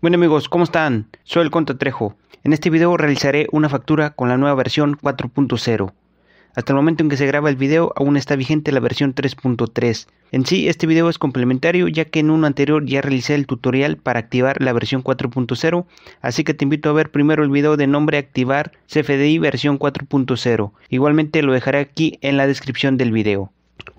Bueno amigos, ¿cómo están? Soy el Conta Trejo. En este video realizaré una factura con la nueva versión 4.0. Hasta el momento en que se graba el video aún está vigente la versión 3.3. En sí este video es complementario ya que en uno anterior ya realicé el tutorial para activar la versión 4.0 así que te invito a ver primero el video de nombre activar CFDI versión 4.0. Igualmente lo dejaré aquí en la descripción del video.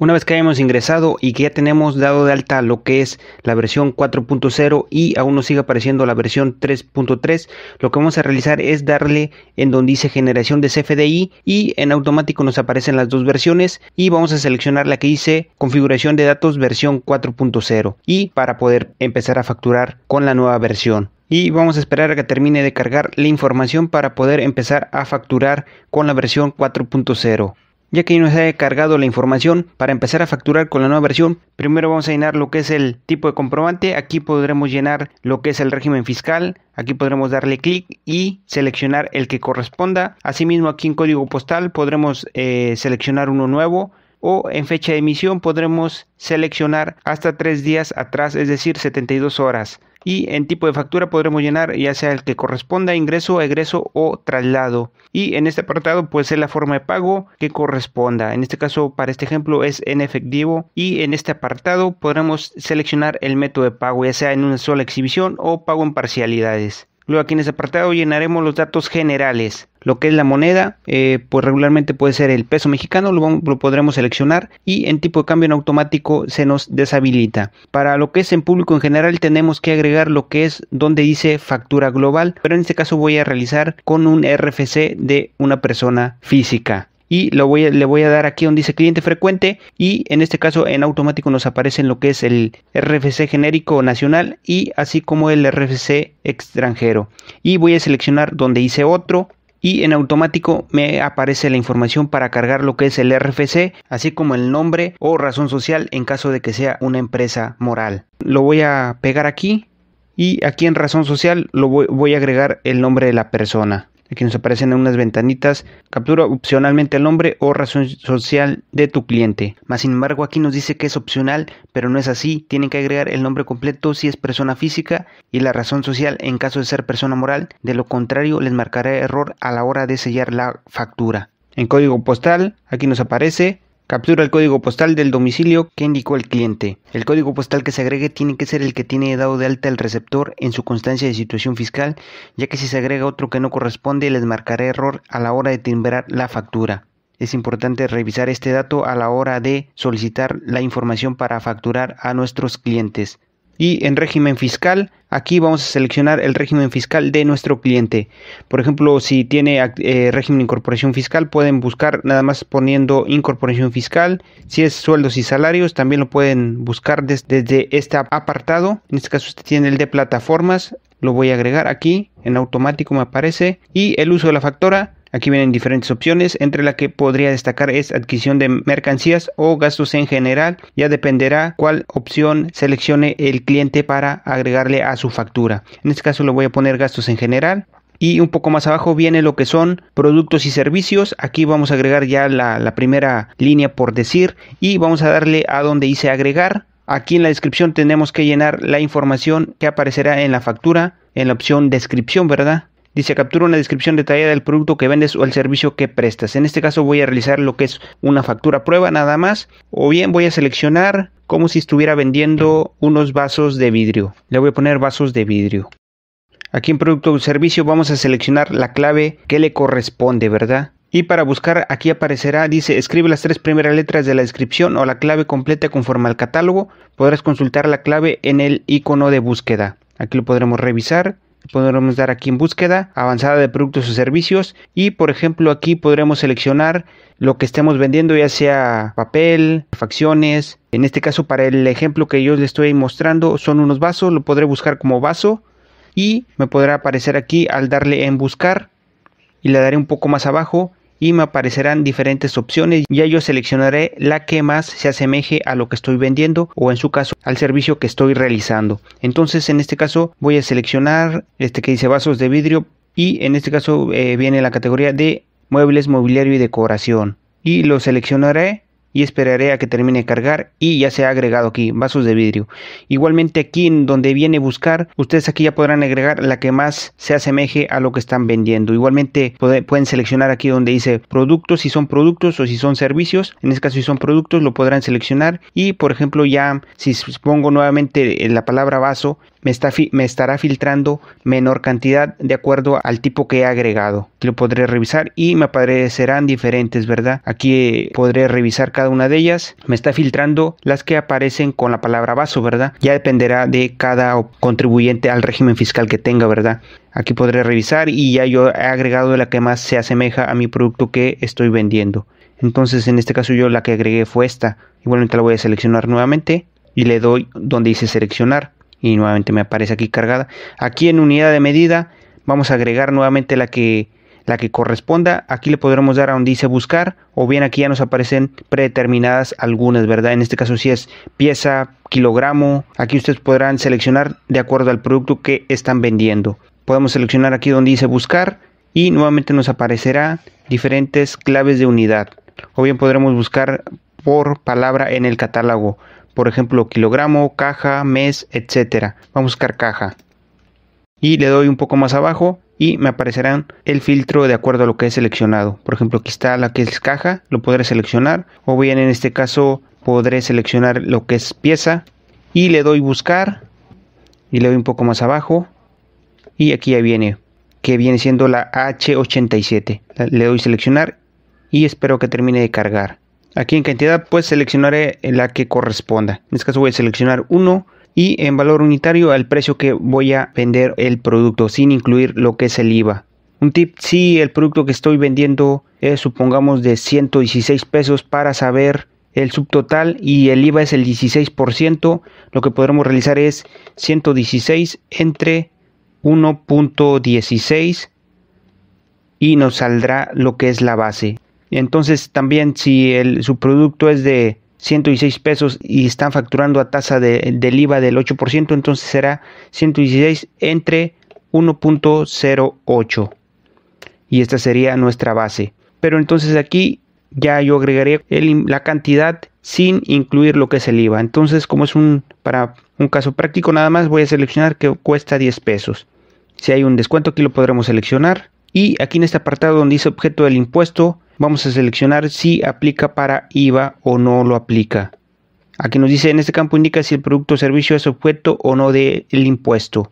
Una vez que hayamos ingresado y que ya tenemos dado de alta lo que es la versión 4.0 y aún nos sigue apareciendo la versión 3.3, lo que vamos a realizar es darle en donde dice generación de CFDI y en automático nos aparecen las dos versiones y vamos a seleccionar la que dice configuración de datos versión 4.0 y para poder empezar a facturar con la nueva versión y vamos a esperar a que termine de cargar la información para poder empezar a facturar con la versión 4.0. Ya que nos ha cargado la información para empezar a facturar con la nueva versión, primero vamos a llenar lo que es el tipo de comprobante. Aquí podremos llenar lo que es el régimen fiscal. Aquí podremos darle clic y seleccionar el que corresponda. Asimismo aquí en código postal podremos eh, seleccionar uno nuevo o en fecha de emisión podremos seleccionar hasta tres días atrás, es decir, 72 horas y en tipo de factura podremos llenar ya sea el que corresponda a ingreso, egreso o traslado. Y en este apartado puede ser la forma de pago que corresponda. En este caso, para este ejemplo es en efectivo y en este apartado podremos seleccionar el método de pago, ya sea en una sola exhibición o pago en parcialidades. Luego aquí en este apartado llenaremos los datos generales. Lo que es la moneda, eh, pues regularmente puede ser el peso mexicano, lo, lo, podremos seleccionar y en tipo de cambio en automático se nos deshabilita. Para lo que es en público en general tenemos que agregar lo que es donde dice factura global, pero en este caso voy a realizar con un RFC de una persona física y le voy a dar aquí donde dice cliente frecuente y en este caso en automático nos aparece lo que es el RFC genérico nacional y así como el RFC extranjero y voy a seleccionar donde dice otro y en automático me aparece la información para cargar lo que es el RFC, así como el nombre o razón social en caso de que sea una empresa moral. Lo voy a pegar aquí y aquí en razón social lo voy a agregar el nombre de la persona. Aquí nos aparecen unas ventanitas. Captura opcionalmente el nombre o razón social de tu cliente. Más sin embargo, aquí nos dice que es opcional, pero no es así. Tienen que agregar el nombre completo si es persona física y la razón social en caso de ser persona moral. De lo contrario, les marcará error a la hora de sellar la factura. En código postal, aquí nos aparece Captura el código postal del domicilio que indicó el cliente. El código postal que se agregue tiene que ser el que tiene dado de alta el receptor en su constancia de situación fiscal, ya que si se agrega otro que no corresponde les marcará error a la hora de timbrar la factura. Es importante revisar este dato a la hora de solicitar la información para facturar a nuestros clientes y en régimen fiscal aquí vamos a seleccionar el régimen fiscal de nuestro cliente. Por ejemplo si tiene eh, régimen de incorporación fiscal pueden buscar nada más poniendo incorporación fiscal. Si es sueldos y salarios también lo pueden buscar desde este apartado. En este caso usted tiene el de plataformas. Lo voy a agregar aquí en automático me aparece. Y el uso de la factora Aquí vienen diferentes opciones, entre la que podría destacar es adquisición de mercancías o gastos en general. Ya dependerá cuál opción seleccione el cliente para agregarle a su factura. En este caso le voy a poner gastos en general. Y un poco más abajo viene lo que son productos y servicios. Aquí vamos a agregar ya la, la primera línea por decir y vamos a darle a donde dice agregar. Aquí en la descripción tenemos que llenar la información que aparecerá en la factura en la opción descripción, ¿verdad? Dice captura una descripción detallada del producto que vendes o el servicio que prestas. En este caso voy a realizar lo que es una factura prueba nada más. O bien voy a seleccionar como si estuviera vendiendo unos vasos de vidrio. Le voy a poner vasos de vidrio. Aquí en producto o servicio vamos a seleccionar la clave que le corresponde, ¿verdad? Y para buscar aquí aparecerá, dice, escribe las tres primeras letras de la descripción o la clave completa conforme al catálogo. Podrás consultar la clave en el icono de búsqueda. Aquí lo podremos revisar podremos dar aquí en búsqueda avanzada de productos o servicios. Y por ejemplo aquí podremos seleccionar lo que estemos vendiendo ya sea papel, facciones. En este caso para el ejemplo que yo les estoy mostrando son unos vasos, lo podré buscar como vaso. Y me podrá aparecer aquí al darle en buscar. Y le daré un poco más abajo y me aparecerán diferentes opciones. Ya yo seleccionaré la que más se asemeje a lo que estoy vendiendo o en su caso al servicio que estoy realizando. Entonces en este caso voy a seleccionar este que dice vasos de vidrio y en este caso eh, viene la categoría de muebles, mobiliario y decoración. Y lo seleccionaré y esperaré a que termine de cargar y ya se ha agregado aquí vasos de vidrio. Igualmente aquí en donde viene buscar ustedes aquí ya podrán agregar la que más se asemeje a lo que están vendiendo. Igualmente pueden seleccionar aquí donde dice productos si son productos o si son servicios. En este caso si son productos lo podrán seleccionar. Y por ejemplo ya si pongo nuevamente la palabra vaso me, estará filtrando menor cantidad de acuerdo al tipo que he agregado. Lo podré revisar y me aparecerán diferentes, ¿verdad? Aquí podré revisar cada una de ellas. Me está filtrando las que aparecen con la palabra vaso, ¿verdad? Ya dependerá de cada contribuyente al régimen fiscal que tenga, ¿verdad? Aquí podré revisar y ya yo he agregado la que más se asemeja a mi producto que estoy vendiendo. Entonces en este caso yo la que agregué fue esta. Igualmente la voy a seleccionar nuevamente y le doy donde dice seleccionar y nuevamente me aparece aquí cargada. Aquí en unidad de medida vamos a agregar nuevamente la que la que corresponda. Aquí le podremos dar a donde dice buscar o bien aquí ya nos aparecen predeterminadas algunas, ¿verdad? En este caso si es pieza, kilogramo. Aquí ustedes podrán seleccionar de acuerdo al producto que están vendiendo. Podemos seleccionar aquí donde dice buscar y nuevamente nos aparecerá diferentes claves de unidad. O bien podremos buscar por palabra en el catálogo por ejemplo kilogramo, caja, mes, etcétera. Vamos a buscar caja. Y le doy un poco más abajo y me aparecerán el filtro de acuerdo a lo que he seleccionado. Por ejemplo, aquí está la que es caja, lo podré seleccionar. O bien en este caso podré seleccionar lo que es pieza y le doy buscar y le doy un poco más abajo y aquí ya viene que viene siendo la H87 le doy seleccionar y espero que termine de cargar Aquí en cantidad pues seleccionaré la que corresponda. En este caso voy a seleccionar uno y en valor unitario al precio que voy a vender el producto sin incluir lo que es el IVA. Un tip, si el producto que estoy vendiendo es supongamos de 116 pesos para saber el subtotal y el IVA es el 16%, lo que podremos realizar es 116 entre 1.16 y nos saldrá lo que es la base. Entonces también si su producto es de 116 pesos y están facturando a tasa de, del IVA del 8%, entonces será 116 entre 1.08. Y esta sería nuestra base. Pero entonces aquí ya yo agregaría la cantidad sin incluir lo que es el IVA. Entonces como es un para un caso práctico nada más voy a seleccionar que cuesta 10 pesos. Si hay un descuento aquí lo podremos seleccionar. Y aquí en este apartado donde dice objeto del impuesto vamos a seleccionar si aplica para IVA o no lo aplica. Aquí nos dice en este campo indica si el producto o servicio es objeto o no del impuesto.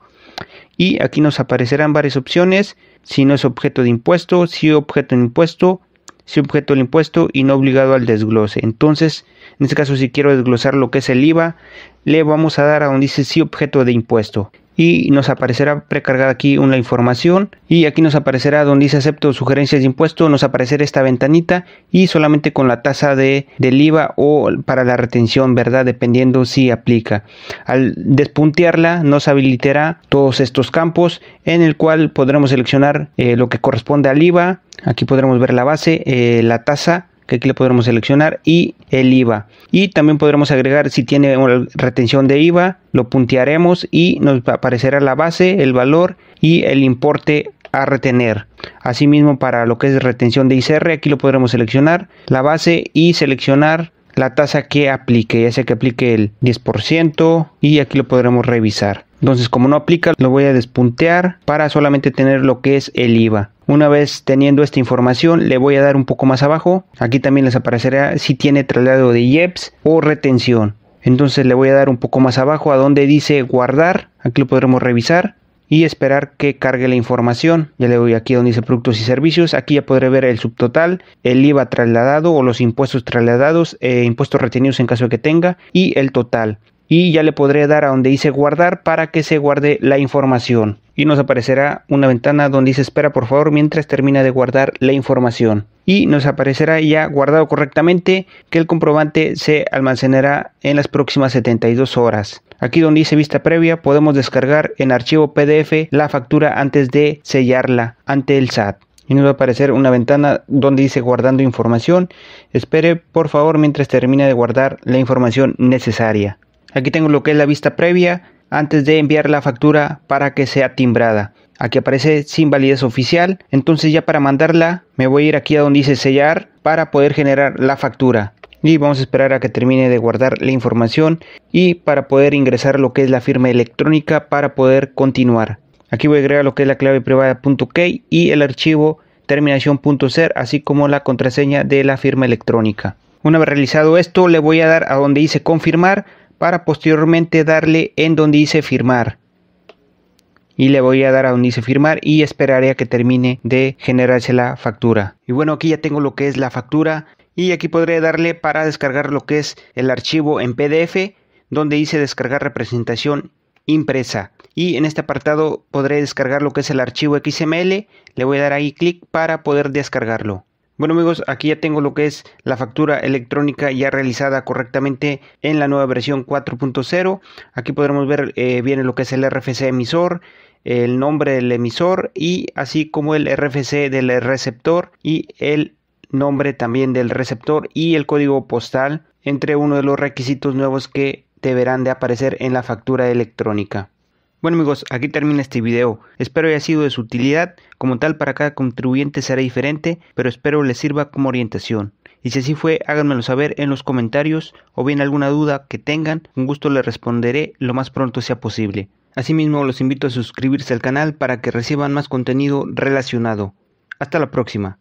Y aquí nos aparecerán varias opciones. Si no es objeto de impuesto, si objeto de impuesto, si objeto del impuesto y no obligado al desglose. Entonces, en este caso, si quiero desglosar lo que es el IVA, le vamos a dar a donde dice si objeto de impuesto y nos aparecerá precargada aquí una información. Y aquí nos aparecerá donde dice acepto sugerencias de impuesto nos aparecerá esta ventanita y solamente con la tasa de del IVA o para la retención verdad dependiendo si aplica. Al despuntearla nos habilitará todos estos campos en el cual podremos seleccionar eh, lo que corresponde al IVA. Aquí podremos ver la base eh, la tasa que aquí le podremos seleccionar y el IVA y también podremos agregar si tiene retención de IVA lo puntearemos y nos aparecerá la base el valor y el importe a retener. Asimismo para lo que es retención de ICR aquí lo podremos seleccionar la base y seleccionar la tasa que aplique ya sea que aplique el 10% y aquí lo podremos revisar entonces como no aplica lo voy a despuntear para solamente tener lo que es el IVA una vez teniendo esta información, le voy a dar un poco más abajo. Aquí también les aparecerá si tiene traslado de IEPS o retención. Entonces le voy a dar un poco más abajo a donde dice guardar. Aquí lo podremos revisar y esperar que cargue la información. Ya le doy aquí donde dice productos y servicios. Aquí ya podré ver el subtotal, el IVA trasladado o los impuestos trasladados, eh, impuestos retenidos en caso de que tenga y el total y ya le podré dar a donde dice guardar para que se guarde la información y nos aparecerá una ventana donde dice espera por favor mientras termina de guardar la información y nos aparecerá ya guardado correctamente que el comprobante se almacenará en las próximas 72 horas. Aquí donde dice vista previa podemos descargar en archivo PDF la factura antes de sellarla ante el SAT y nos va a aparecer una ventana donde dice guardando información. Espere por favor mientras termina de guardar la información necesaria. Aquí tengo lo que es la vista previa antes de enviar la factura para que sea timbrada. Aquí aparece sin validez oficial. Entonces ya para mandarla me voy a ir aquí a donde dice sellar para poder generar la factura. y vamos a esperar a que termine de guardar la información y para poder ingresar lo que es la firma electrónica para poder continuar. Aquí voy a agregar lo que es la clave privada .key y el archivo terminación.ser así como la contraseña de la firma electrónica. Una vez realizado esto le voy a dar a donde dice confirmar para posteriormente darle en donde dice firmar. Y le voy a dar a donde dice firmar y esperaré a que termine de generarse la factura. Y bueno aquí ya tengo lo que es la factura y aquí podré darle para descargar lo que es el archivo en PDF donde dice descargar representación impresa. Y en este apartado podré descargar lo que es el archivo XML le voy a dar ahí clic para poder descargarlo bueno amigos, aquí ya tengo lo que es la factura electrónica ya realizada correctamente en la nueva versión 4.0. Aquí podremos ver eh, bien lo que es el RFC emisor, el nombre del emisor y así como el RFC del receptor y el nombre también del receptor y el código postal entre uno de los requisitos nuevos que deberán de aparecer en la factura electrónica. Bueno amigos, aquí termina este video. Espero haya sido de su utilidad. Como tal, para cada contribuyente será diferente, pero espero les sirva como orientación. Y si así fue, háganmelo saber en los comentarios o bien alguna duda que tengan, con gusto les responderé lo más pronto sea posible. Asimismo, los invito a suscribirse al canal para que reciban más contenido relacionado. Hasta la próxima.